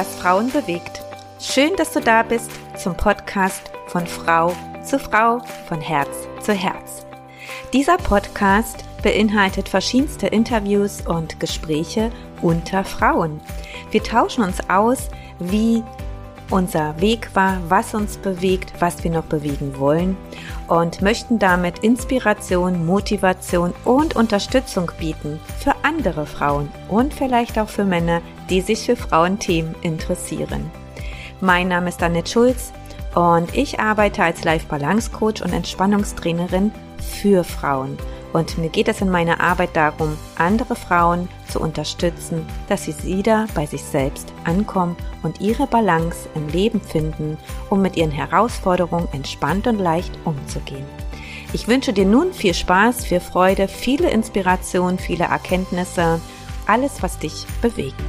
was Frauen bewegt. Schön, dass du da bist zum Podcast von Frau zu Frau, von Herz zu Herz. Dieser Podcast beinhaltet verschiedenste Interviews und Gespräche unter Frauen. Wir tauschen uns aus, wie unser Weg war, was uns bewegt, was wir noch bewegen wollen und möchten damit Inspiration, Motivation und Unterstützung bieten für andere Frauen und vielleicht auch für Männer, die sich für Frauenthemen interessieren. Mein Name ist Annette Schulz und ich arbeite als Life Balance Coach und Entspannungstrainerin für Frauen. Und mir geht es in meiner Arbeit darum, andere Frauen zu unterstützen, dass sie wieder bei sich selbst ankommen und ihre Balance im Leben finden, um mit ihren Herausforderungen entspannt und leicht umzugehen. Ich wünsche dir nun viel Spaß, viel Freude, viele Inspirationen, viele Erkenntnisse, alles, was dich bewegt.